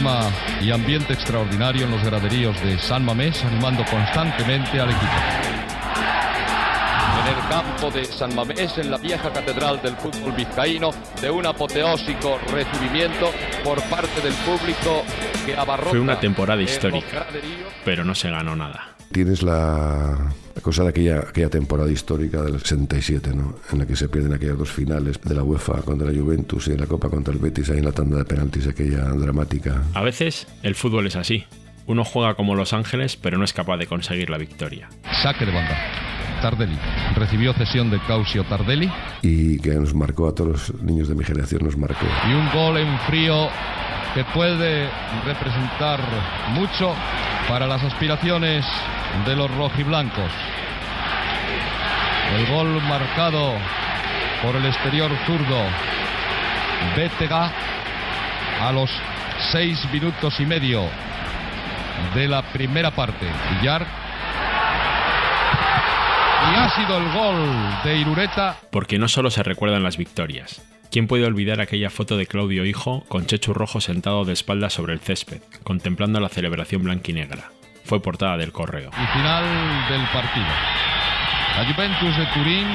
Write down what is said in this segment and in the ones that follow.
clima y ambiente extraordinario en los graderíos de San Mamés, animando constantemente al equipo. En el campo de San Mamés, en la vieja catedral del fútbol vizcaíno, de un apoteósico recibimiento por parte del público que abarrota. Fue una temporada histórica, pero no se ganó nada. Tienes la, cosa de aquella, aquella temporada histórica del 67, ¿no? en la que se pierden aquellas dos finales de la UEFA contra la Juventus y de la Copa contra el Betis, ahí en la tanda de penaltis, aquella dramática. A veces el fútbol es así. Uno juega como Los Ángeles, pero no es capaz de conseguir la victoria. Saque de banda. Tardelli. Recibió cesión de Causio Tardelli. Y que nos marcó a todos los niños de mi generación, nos marcó. Y un gol en frío que puede representar mucho para las aspiraciones de los rojiblancos. El gol marcado por el exterior zurdo Bétega a los seis minutos y medio de la primera parte. Y ha sido el gol de Irureta. Porque no solo se recuerdan las victorias. ¿Quién puede olvidar aquella foto de Claudio Hijo con Chechu Rojo sentado de espaldas sobre el césped, contemplando la celebración blanquinegra? Fue portada del correo. Y final del partido. La Juventus de Turín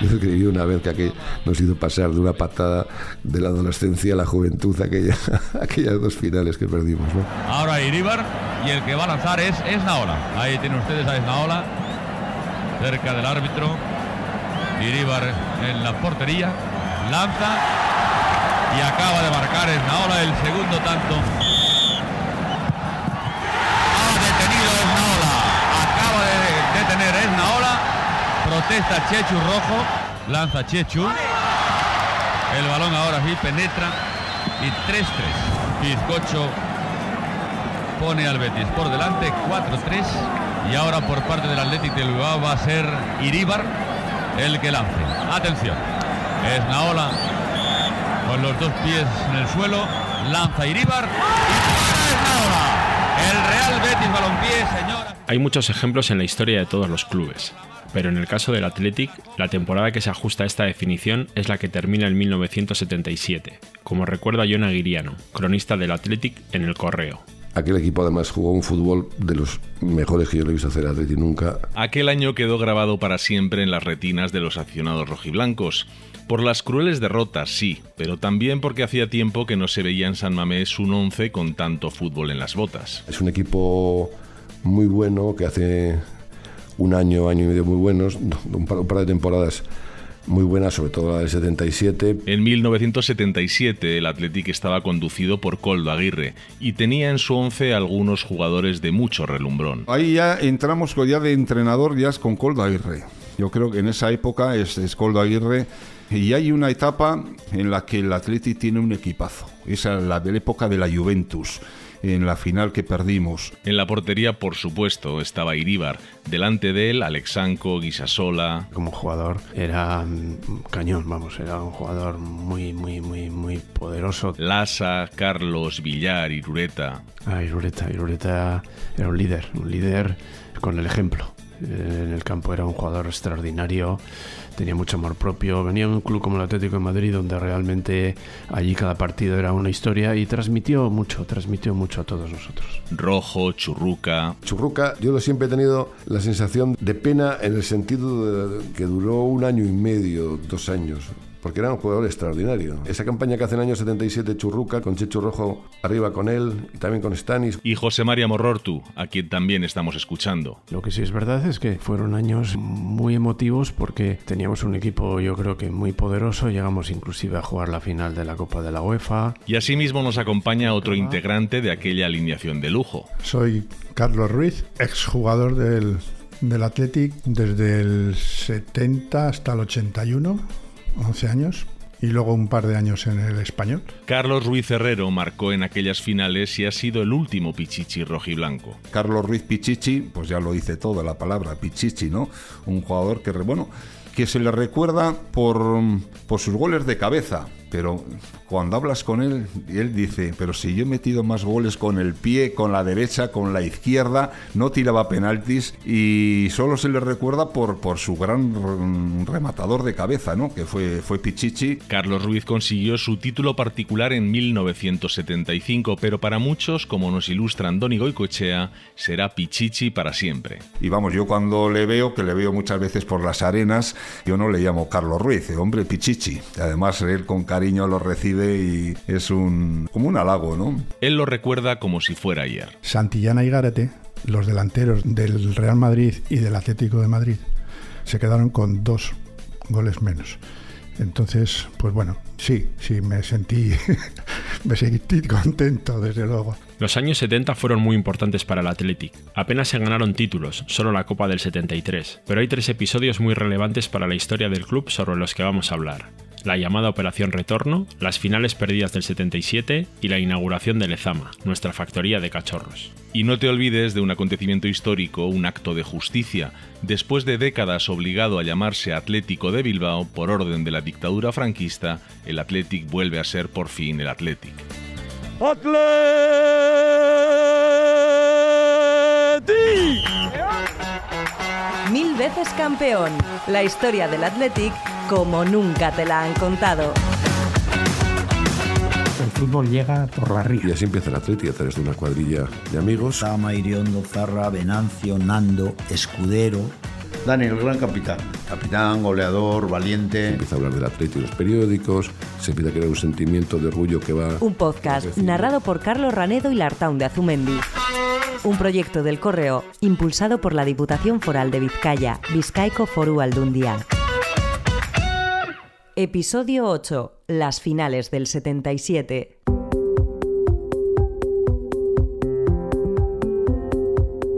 yo escribí una vez que nos hizo pasar de una patada de la adolescencia a la juventud aquella, aquellas dos finales que perdimos. ¿no? Ahora Iribar y el que va a lanzar es Esnaola. Ahí tienen ustedes a Esnaola cerca del árbitro. Iribar en la portería. Lanza y acaba de marcar Esnaola el segundo tanto. Protesta Chechu Rojo. Lanza Chechu. El balón ahora sí penetra. Y 3-3. Bizcocho pone al Betis por delante. 4-3. Y ahora por parte del Atlético de Bilbao va a ser Iríbar el que lance. Atención. Es Naola con los dos pies en el suelo. Lanza Iríbar. Y. El Real Betis Balompié, señora. Hay muchos ejemplos en la historia de todos los clubes. Pero en el caso del Athletic, la temporada que se ajusta a esta definición es la que termina en 1977, como recuerda John Aguiriano, cronista del Athletic en El Correo. Aquel equipo además jugó un fútbol de los mejores que yo le he visto hacer a Atleti nunca. Aquel año quedó grabado para siempre en las retinas de los aficionados rojiblancos. Por las crueles derrotas, sí, pero también porque hacía tiempo que no se veía en San Mamés un 11 con tanto fútbol en las botas. Es un equipo muy bueno que hace un año, año y medio muy buenos, un par, un par de temporadas muy buenas, sobre todo la del 77. En 1977 el Athletic estaba conducido por Coldo Aguirre y tenía en su once algunos jugadores de mucho relumbrón. Ahí ya entramos ya de entrenador ya es con Coldo Aguirre. Yo creo que en esa época es, es Coldo Aguirre y hay una etapa en la que el Athletic tiene un equipazo. Esa es la de la época de la Juventus en la final que perdimos. En la portería, por supuesto, estaba Iríbar. Delante de él, Alexanco, Guisasola. Como jugador era cañón, vamos, era un jugador muy, muy, muy, muy poderoso. Lasa, Carlos, Villar, Irureta. Ah, Irureta, Irureta era un líder, un líder con el ejemplo. En el campo era un jugador extraordinario, tenía mucho amor propio, venía de un club como el Atlético de Madrid donde realmente allí cada partido era una historia y transmitió mucho, transmitió mucho a todos nosotros. Rojo, Churruca. Churruca, yo siempre he tenido la sensación de pena en el sentido de que duró un año y medio, dos años porque era un jugador extraordinario. Esa campaña que hace en el año 77 Churruca, con Checho Rojo arriba con él, y también con Stanis. Y José María Morrortu, a quien también estamos escuchando. Lo que sí es verdad es que fueron años muy emotivos porque teníamos un equipo yo creo que muy poderoso, llegamos inclusive a jugar la final de la Copa de la UEFA. Y asimismo nos acompaña otro integrante de aquella alineación de lujo. Soy Carlos Ruiz, exjugador del, del Athletic desde el 70 hasta el 81 11 años y luego un par de años en el español. Carlos Ruiz Herrero marcó en aquellas finales y ha sido el último Pichichi rojiblanco. Carlos Ruiz Pichichi, pues ya lo dice toda la palabra, Pichichi, ¿no? Un jugador que, bueno, que se le recuerda por, por sus goles de cabeza. Pero cuando hablas con él, él dice, pero si yo he metido más goles con el pie, con la derecha, con la izquierda, no tiraba penaltis y solo se le recuerda por, por su gran rematador de cabeza, ¿no? Que fue, fue Pichichi. Carlos Ruiz consiguió su título particular en 1975, pero para muchos, como nos ilustran Don Goicoechea, será Pichichi para siempre. Y vamos, yo cuando le veo, que le veo muchas veces por las arenas, yo no le llamo Carlos Ruiz, hombre Pichichi. Además, él con cariño lo recibe y es un como un halago, ¿no? Él lo recuerda como si fuera ayer. Santillana y Gárate, los delanteros del Real Madrid y del Atlético de Madrid, se quedaron con dos goles menos. Entonces, pues bueno, sí, sí, me sentí, me sentí contento, desde luego. Los años 70 fueron muy importantes para el Athletic. Apenas se ganaron títulos, solo la Copa del 73, pero hay tres episodios muy relevantes para la historia del club sobre los que vamos a hablar la llamada Operación Retorno, las finales perdidas del 77 y la inauguración de Lezama, nuestra factoría de cachorros. Y no te olvides de un acontecimiento histórico, un acto de justicia. Después de décadas obligado a llamarse Atlético de Bilbao por orden de la dictadura franquista, el Athletic vuelve a ser por fin el Athletic. Mil veces campeón. La historia del Athletic como nunca te la han contado. El fútbol llega por la ría. Y así empieza el Atleti a través de una cuadrilla de amigos. Sama, Iriondo, Zarra, Venancio, Nando, Escudero. Dani, el gran capitán. Capitán, goleador, valiente. Se empieza a hablar del Atleti en los periódicos, se empieza a crear un sentimiento de orgullo que va... Un podcast narrado por Carlos Ranedo y Lartaun de Azumendi. Un proyecto del Correo impulsado por la Diputación Foral de Vizcaya, Vizcaico Foru Aldundia. Episodio 8. Las finales del 77.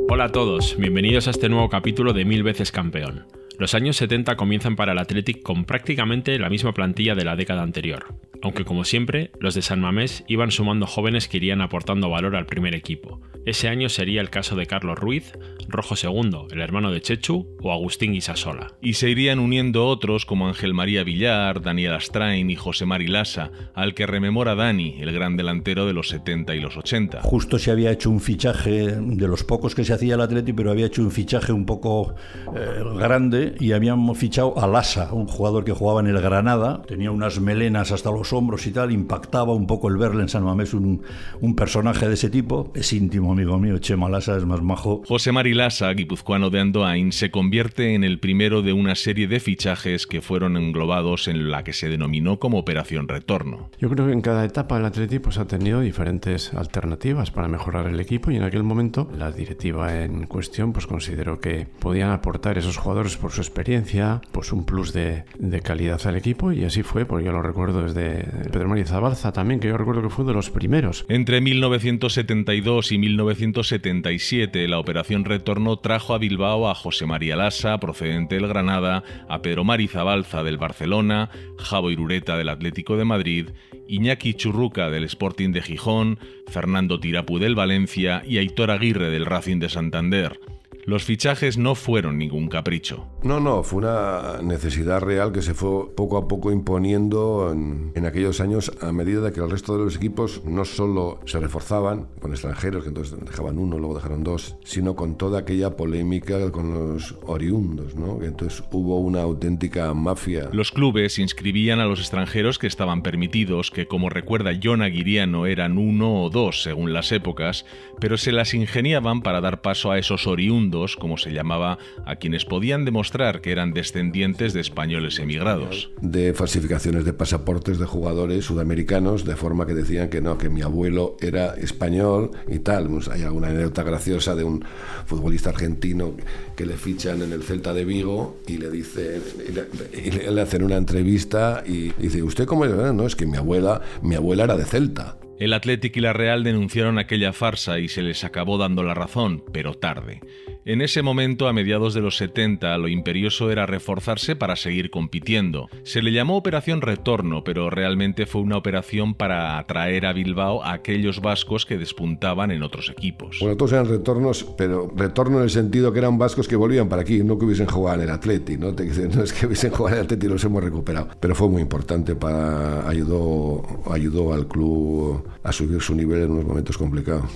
Hola a todos, bienvenidos a este nuevo capítulo de Mil veces campeón. Los años 70 comienzan para el Athletic con prácticamente la misma plantilla de la década anterior, aunque como siempre, los de San Mamés iban sumando jóvenes que irían aportando valor al primer equipo. Ese año sería el caso de Carlos Ruiz, Rojo II, el hermano de Chechu, o Agustín Guisasola. Y se irían uniendo otros como Ángel María Villar, Daniel Astrain y José Marilasa, al que rememora Dani, el gran delantero de los 70 y los 80. Justo se había hecho un fichaje de los pocos que se hacía el Atleti, pero había hecho un fichaje un poco eh, grande y habíamos fichado a Lasa, un jugador que jugaba en el Granada, tenía unas melenas hasta los hombros y tal, impactaba un poco el verle en San Mamés un, un personaje de ese tipo, es íntimo amigo mío, Chema Lasa es más majo. José Marilasa, guipuzcoano de Andoain, se convierte en el primero de una serie de fichajes que fueron englobados en la que se denominó como Operación Retorno. Yo creo que en cada etapa el Atlético pues, ha tenido diferentes alternativas para mejorar el equipo y en aquel momento la directiva en cuestión pues consideró que podían aportar esos jugadores por su experiencia, pues un plus de, de calidad al equipo y así fue, porque yo lo recuerdo desde Pedro María Zabalza también, que yo recuerdo que fue de los primeros. Entre 1972 y 1977 la Operación Retorno trajo a Bilbao a José María Lassa, procedente del Granada, a Pedro Mari Zabalza del Barcelona, Javo Irureta del Atlético de Madrid, Iñaki Churruca del Sporting de Gijón, Fernando Tirapu del Valencia y Aitor Aguirre del Racing de Santander. Los fichajes no fueron ningún capricho. No, no, fue una necesidad real que se fue poco a poco imponiendo en, en, aquellos años a medida de que el resto de los equipos no solo se reforzaban con extranjeros, que entonces dejaban uno, luego dejaron dos, sino con toda aquella polémica con los oriundos, ¿no? Entonces hubo una auténtica mafia. Los clubes inscribían a los extranjeros que estaban permitidos, que como recuerda John Aguiriano eran uno o dos según las épocas, pero se las ingeniaban para dar paso a esos oriundos como se llamaba a quienes podían demostrar que eran descendientes de españoles emigrados. De falsificaciones de pasaportes de jugadores sudamericanos, de forma que decían que no, que mi abuelo era español y tal. Pues hay alguna anécdota graciosa de un futbolista argentino que le fichan en el Celta de Vigo y le dice, y le, y hacen una entrevista y dice, ¿usted cómo era? No, es que mi abuela, mi abuela era de Celta. El Athletic y la Real denunciaron aquella farsa y se les acabó dando la razón, pero tarde. En ese momento, a mediados de los 70, lo imperioso era reforzarse para seguir compitiendo. Se le llamó Operación Retorno, pero realmente fue una operación para atraer a Bilbao a aquellos vascos que despuntaban en otros equipos. Bueno, todos eran retornos, pero retorno en el sentido que eran vascos que volvían para aquí, no que hubiesen jugado en el Atleti, ¿no? no es que hubiesen jugado en el Atleti y los hemos recuperado. Pero fue muy importante para ayudó ayudó al club a subir su nivel en unos momentos complicados.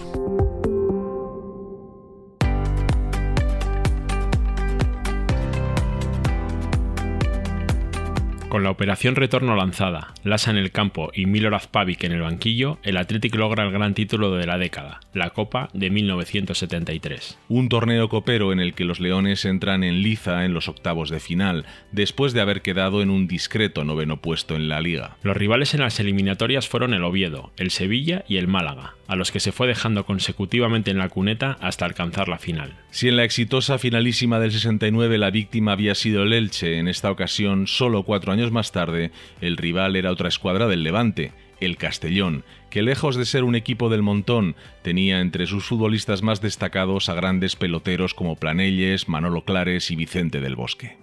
Con la operación retorno lanzada, Lasa en el campo y Milorad Pavic en el banquillo, el Athletic logra el gran título de la década, la Copa de 1973. Un torneo copero en el que los Leones entran en liza en los octavos de final, después de haber quedado en un discreto noveno puesto en la liga. Los rivales en las eliminatorias fueron el Oviedo, el Sevilla y el Málaga, a los que se fue dejando consecutivamente en la cuneta hasta alcanzar la final. Si en la exitosa finalísima del 69 la víctima había sido el Elche, en esta ocasión, solo cuatro años más tarde, el rival era otra escuadra del Levante, el Castellón, que lejos de ser un equipo del montón, tenía entre sus futbolistas más destacados a grandes peloteros como Planelles, Manolo Clares y Vicente del Bosque.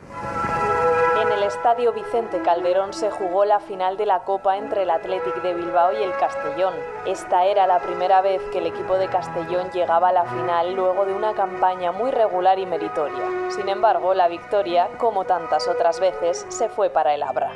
Estadio Vicente Calderón se jugó la final de la Copa entre el Athletic de Bilbao y el Castellón. Esta era la primera vez que el equipo de Castellón llegaba a la final luego de una campaña muy regular y meritoria. Sin embargo, la victoria, como tantas otras veces, se fue para el Abra.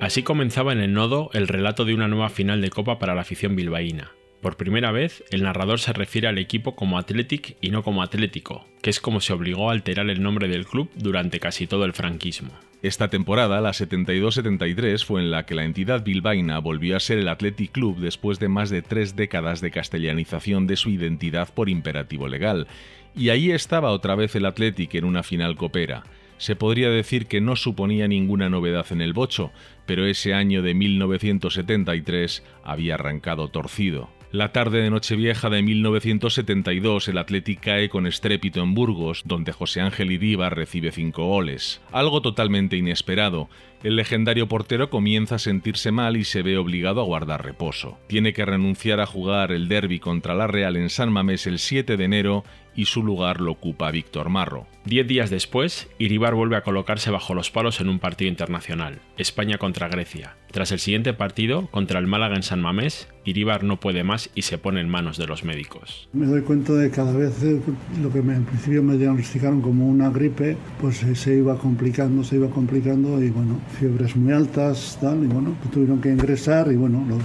Así comenzaba en el nodo el relato de una nueva final de Copa para la afición bilbaína. Por primera vez, el narrador se refiere al equipo como Athletic y no como Atlético, que es como se obligó a alterar el nombre del club durante casi todo el franquismo. Esta temporada, la 72-73, fue en la que la entidad bilbaína volvió a ser el Athletic Club después de más de tres décadas de castellanización de su identidad por imperativo legal. Y ahí estaba otra vez el Athletic en una final copera. Se podría decir que no suponía ninguna novedad en el bocho, pero ese año de 1973 había arrancado torcido. La tarde de Nochevieja de 1972 el Athletic cae con estrépito en Burgos, donde José Ángel Iríbar recibe cinco goles. Algo totalmente inesperado. El legendario portero comienza a sentirse mal y se ve obligado a guardar reposo. Tiene que renunciar a jugar el derby contra la Real en San Mamés el 7 de enero y su lugar lo ocupa Víctor Marro. Diez días después, Iribar vuelve a colocarse bajo los palos en un partido internacional, España contra Grecia. Tras el siguiente partido, contra el Málaga en San Mamés, Iribar no puede más y se pone en manos de los médicos. Me doy cuenta de que cada vez eh, lo que me, en principio me diagnosticaron como una gripe, pues eh, se iba complicando, se iba complicando y bueno, fiebres muy altas, tal, y bueno, tuvieron que ingresar y bueno, lo,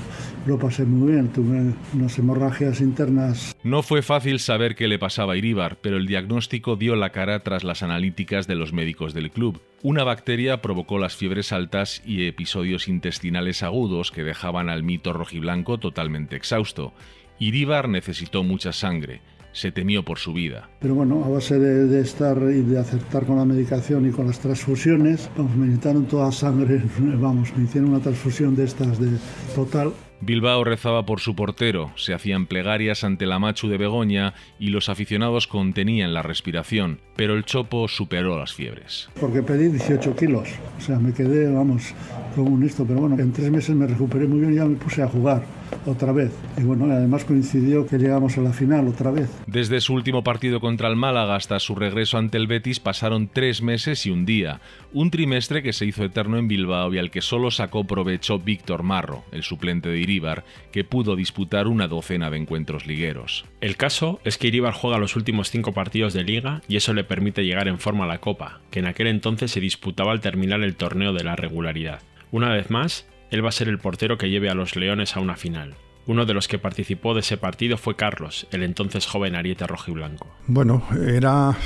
lo pasé muy bien, tuve unas hemorragias internas. No fue fácil saber qué le pasaba a Iríbar, pero el diagnóstico dio la cara tras las analíticas de los médicos del club. Una bacteria provocó las fiebres altas y episodios intestinales agudos que dejaban al mito rojiblanco totalmente exhausto. Iríbar necesitó mucha sangre se temió por su vida. Pero bueno, a base de, de, estar y de acertar con la medicación y con las transfusiones, vamos, me necesitaron toda sangre, vamos, me hicieron una transfusión de estas de total. Bilbao rezaba por su portero, se hacían plegarias ante la Machu de Begoña y los aficionados contenían la respiración, pero el Chopo superó las fiebres. Porque pedí 18 kilos, o sea, me quedé, vamos, como un esto, pero bueno, en tres meses me recuperé muy bien y ya me puse a jugar otra vez. Y bueno, además coincidió que llegamos a la final otra vez. Desde su último partido contra el Málaga hasta su regreso ante el Betis pasaron tres meses y un día. Un trimestre que se hizo eterno en Bilbao y al que solo sacó provecho Víctor Marro, el suplente de Iríbar, que pudo disputar una docena de encuentros ligueros. El caso es que Iríbar juega los últimos cinco partidos de liga y eso le permite llegar en forma a la Copa, que en aquel entonces se disputaba al terminar el torneo de la regularidad. Una vez más, él va a ser el portero que lleve a los Leones a una final. Uno de los que participó de ese partido fue Carlos, el entonces joven ariete rojiblanco. Bueno, era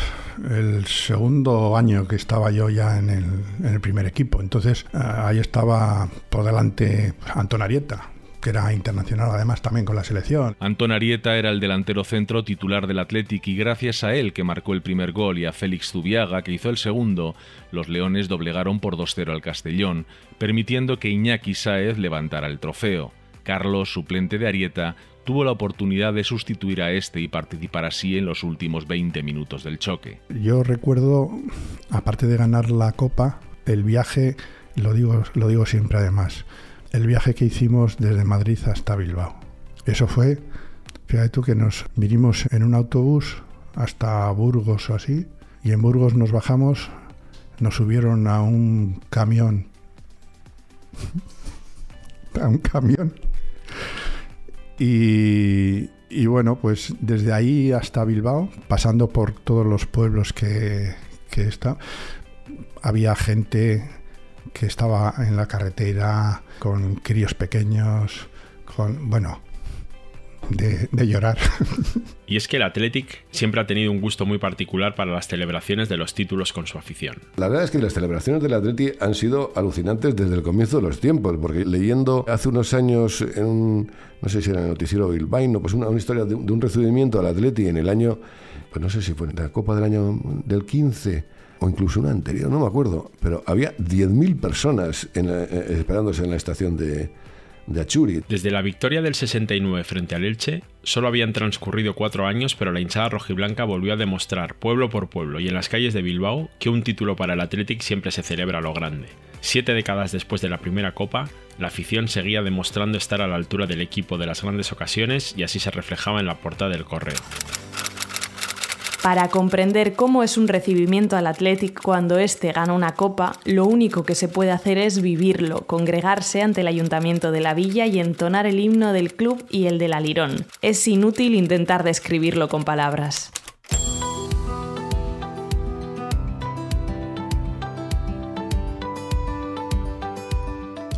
el segundo año que estaba yo ya en el, en el primer equipo, entonces ahí estaba por delante Anton Arieta, que era internacional además también con la selección. Anton Arieta era el delantero centro titular del Athletic y gracias a él que marcó el primer gol y a Félix Zubiaga que hizo el segundo, los Leones doblegaron por 2-0 al Castellón, permitiendo que Iñaki Saez levantara el trofeo. Carlos, suplente de Arieta, tuvo la oportunidad de sustituir a este y participar así en los últimos 20 minutos del choque. Yo recuerdo, aparte de ganar la copa, el viaje, lo digo, lo digo siempre además, el viaje que hicimos desde Madrid hasta Bilbao. Eso fue, fíjate tú que nos vinimos en un autobús hasta Burgos o así, y en Burgos nos bajamos, nos subieron a un camión, a un camión, y, bueno, pues desde ahí hasta Bilbao, pasando por todos los pueblos que está, había gente que estaba en la carretera con críos pequeños, con, bueno, de, de, llorar. Y es que el Athletic siempre ha tenido un gusto muy particular para las celebraciones de los títulos con su afición. La verdad es que las celebraciones del Athletic han sido alucinantes desde el comienzo de los tiempos, porque leyendo hace unos años en un, no sé si era el noticiero Bilbaíno, pues una, una historia de, de, un recibimiento al Athletic en el año, pues no sé si fue en la Copa del año del 15 o incluso una anterior, no me acuerdo, pero había 10.000 personas en, eh, esperándose en la estación de, de. Desde la victoria del 69 frente al Elche, solo habían transcurrido cuatro años, pero la hinchada rojiblanca volvió a demostrar, pueblo por pueblo y en las calles de Bilbao, que un título para el Athletic siempre se celebra a lo grande. Siete décadas después de la primera copa, la afición seguía demostrando estar a la altura del equipo de las grandes ocasiones y así se reflejaba en la portada del correo. Para comprender cómo es un recibimiento al Athletic cuando éste gana una copa, lo único que se puede hacer es vivirlo, congregarse ante el ayuntamiento de la villa y entonar el himno del club y el del alirón. Es inútil intentar describirlo con palabras.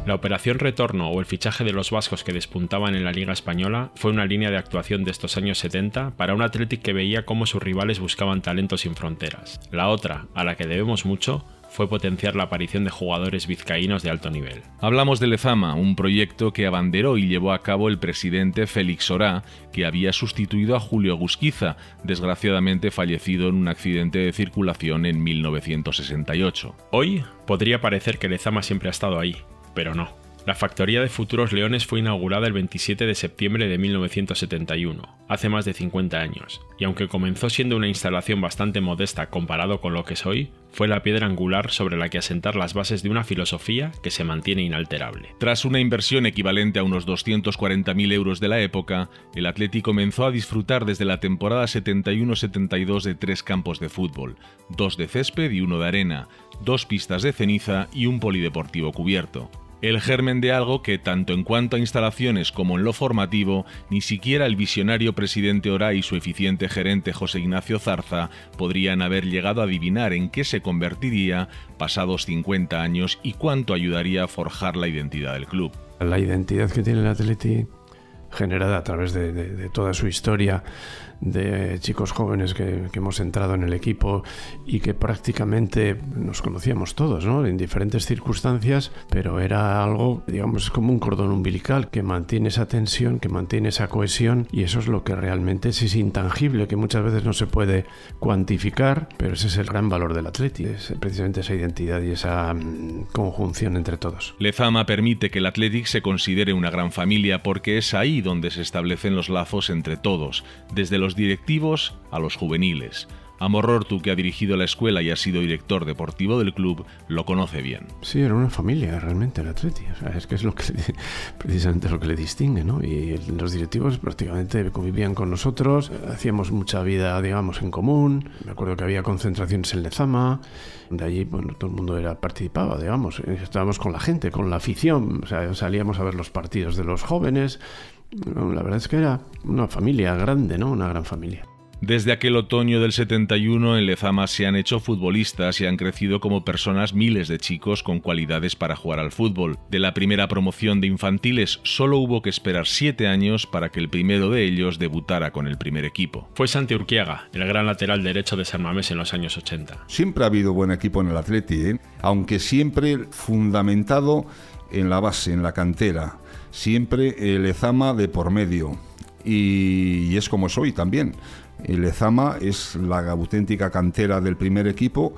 La operación retorno o el fichaje de los vascos que despuntaban en la Liga Española fue una línea de actuación de estos años 70 para un Athletic que veía cómo sus rivales buscaban talentos sin fronteras. La otra, a la que debemos mucho, fue potenciar la aparición de jugadores vizcaínos de alto nivel. Hablamos de Lezama, un proyecto que abanderó y llevó a cabo el presidente Félix Orá, que había sustituido a Julio Gusquiza, desgraciadamente fallecido en un accidente de circulación en 1968. Hoy podría parecer que Lezama siempre ha estado ahí, pero no. La factoría de Futuros Leones fue inaugurada el 27 de septiembre de 1971, hace más de 50 años, y aunque comenzó siendo una instalación bastante modesta comparado con lo que es hoy, fue la piedra angular sobre la que asentar las bases de una filosofía que se mantiene inalterable. Tras una inversión equivalente a unos 240.000 euros de la época, el Atleti comenzó a disfrutar desde la temporada 71-72 de tres campos de fútbol, dos de césped y uno de arena, dos pistas de ceniza y un polideportivo cubierto el germen de algo que, tanto en cuanto a instalaciones como en lo formativo, ni siquiera el visionario presidente Ora y su eficiente gerente José Ignacio Zarza podrían haber llegado a adivinar en qué se convertiría pasados 50 años y cuánto ayudaría a forjar la identidad del club. La identidad que tiene el Atleti generada a través de toda su historia de chicos jóvenes que, hemos entrado en el equipo y que prácticamente nos conocíamos todos, ¿no? En diferentes circunstancias, pero era algo, digamos, como un cordón umbilical que mantiene esa tensión, que mantiene esa cohesión y eso es lo que realmente es, es intangible, que muchas veces no se puede cuantificar, pero ese es el gran valor del Atleti, es precisamente esa identidad y esa um, conjunción entre todos. Lezama permite que el Athletic se considere una gran familia porque es ahí donde se establecen los lazos entre todos, desde los directivos a los juveniles. Amorortu, que ha dirigido la escuela y ha sido director deportivo del club, lo conoce bien. Sí, era una familia realmente el Atleti. Es que es lo que precisamente lo que le distingue, ¿no? Y los directivos prácticamente convivían con nosotros, hacíamos mucha vida, digamos, en común. Me acuerdo que había concentraciones en Lezama, de allí, bueno, todo el mundo era participaba, digamos. Estábamos con la gente, con la afición, o sea, salíamos a ver los partidos de los jóvenes. La verdad es que era una familia grande, ¿no? Una gran familia. Desde aquel otoño del 71 en Lezama se han hecho futbolistas y han crecido como personas miles de chicos con cualidades para jugar al fútbol. De la primera promoción de infantiles solo hubo que esperar siete años para que el primero de ellos debutara con el primer equipo. Fue Santi Urquiaga, el gran lateral derecho de San Mamés en los años 80. Siempre ha habido buen equipo en el Atleti, ¿eh? aunque siempre fundamentado en la base, en la cantera. Siempre el Lezama de por medio. Y, es como soy también. El Lezama es la auténtica cantera del primer equipo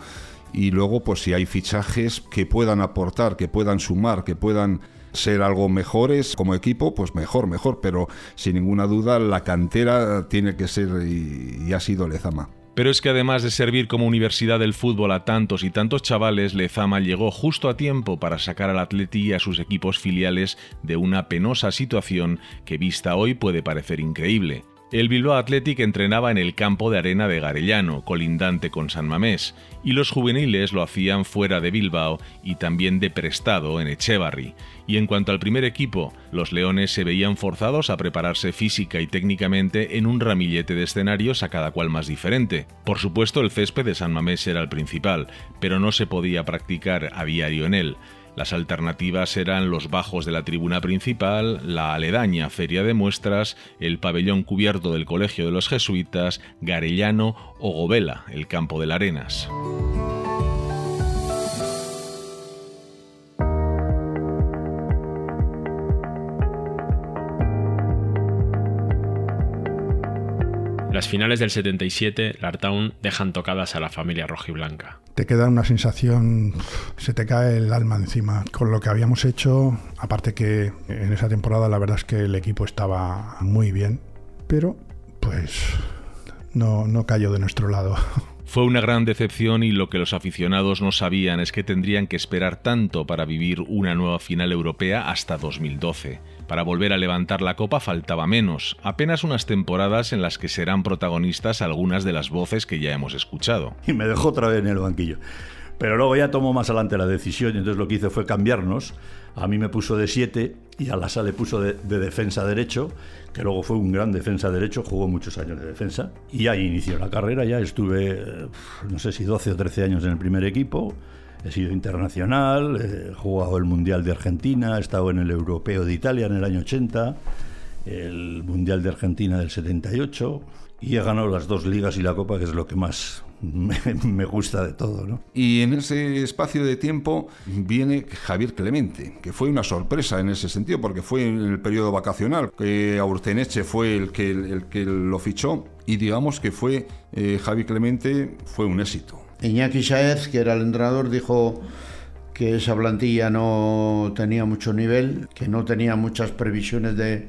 y luego pues si hay fichajes que puedan aportar, que puedan sumar, que puedan ser algo mejores como equipo, pues mejor, mejor, pero sin ninguna duda la cantera tiene que ser y, ha sido Lezama. Pero es que además de servir como universidad del fútbol a tantos y tantos chavales, Lezama llegó justo a tiempo para sacar al Atleti y a sus equipos filiales de una penosa situación que vista hoy puede parecer increíble. El Bilbao Athletic entrenaba en el campo de arena de Garellano, colindante con San Mamés, y los juveniles lo hacían fuera de Bilbao y también de prestado en Echevarri. Y en cuanto al primer equipo, los leones se veían forzados a prepararse física y técnicamente en un ramillete de escenarios a cada cual más diferente. Por supuesto, el césped de San Mamés era el principal, pero no se podía practicar a diario en él. Las alternativas eran los bajos de la tribuna principal, la aledaña feria de muestras, el pabellón cubierto del Colegio de los Jesuitas, Garellano o Govela, el campo de las Arenas. Las finales del 77, Lartown dejan tocadas a la familia rojiblanca. Te queda una sensación, se te cae el alma encima. Con lo que habíamos hecho, aparte que en esa temporada la verdad es que el equipo estaba muy bien, pero pues no, no cayó de nuestro lado. Fue una gran decepción y lo que los aficionados no sabían es que tendrían que esperar tanto para vivir una nueva final europea hasta 2012. Para volver a levantar la copa faltaba menos, apenas unas temporadas en las que serán protagonistas algunas de las voces que ya hemos escuchado. Y me dejó otra vez en el banquillo. Pero luego ya tomó más adelante la decisión y entonces lo que hice fue cambiarnos. A mí me puso de 7 y a Lasa le puso de, de, defensa derecho, que luego fue un gran defensa derecho, jugó muchos años de defensa. Y ahí inició la carrera, ya estuve, no sé si 12 o 13 años en el primer equipo. He sido internacional, he jugado el Mundial de Argentina, he estado en el Europeo de Italia en el año 80, el Mundial de Argentina del 78 y he ganado las dos ligas y la Copa, que es lo que más me, gusta de todo. ¿no? Y en ese espacio de tiempo viene Javier Clemente, que fue una sorpresa en ese sentido, porque fue en el periodo vacacional, que Aurteneche fue el que, lo fichó, y digamos que fue eh, Javier Clemente fue un éxito. Iñaki Saez, que era el entrenador, dijo que esa plantilla no tenía mucho nivel, que no tenía muchas previsiones de,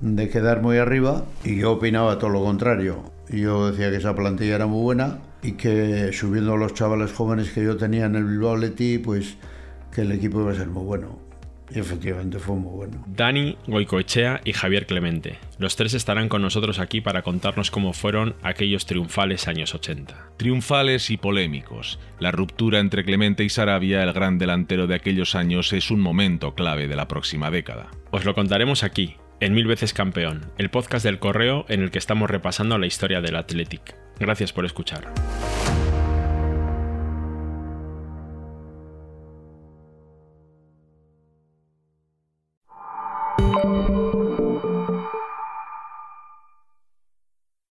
de quedar muy arriba, y yo opinaba todo lo contrario. Yo decía que esa plantilla era muy buena y que subiendo los chavales jóvenes que yo tenía en el Bilbao Leti, pues que el equipo iba a ser muy bueno. Y efectivamente fue muy bueno. Dani, Goicoechea y Javier Clemente. Los tres estarán con nosotros aquí para contarnos cómo fueron aquellos triunfales años 80. Triunfales y polémicos. La ruptura entre Clemente y Sarabia, el gran delantero de aquellos años, es un momento clave de la próxima década. Os lo contaremos aquí, en Mil veces Campeón, el podcast del correo en el que estamos repasando la historia del Athletic. Gracias por escuchar.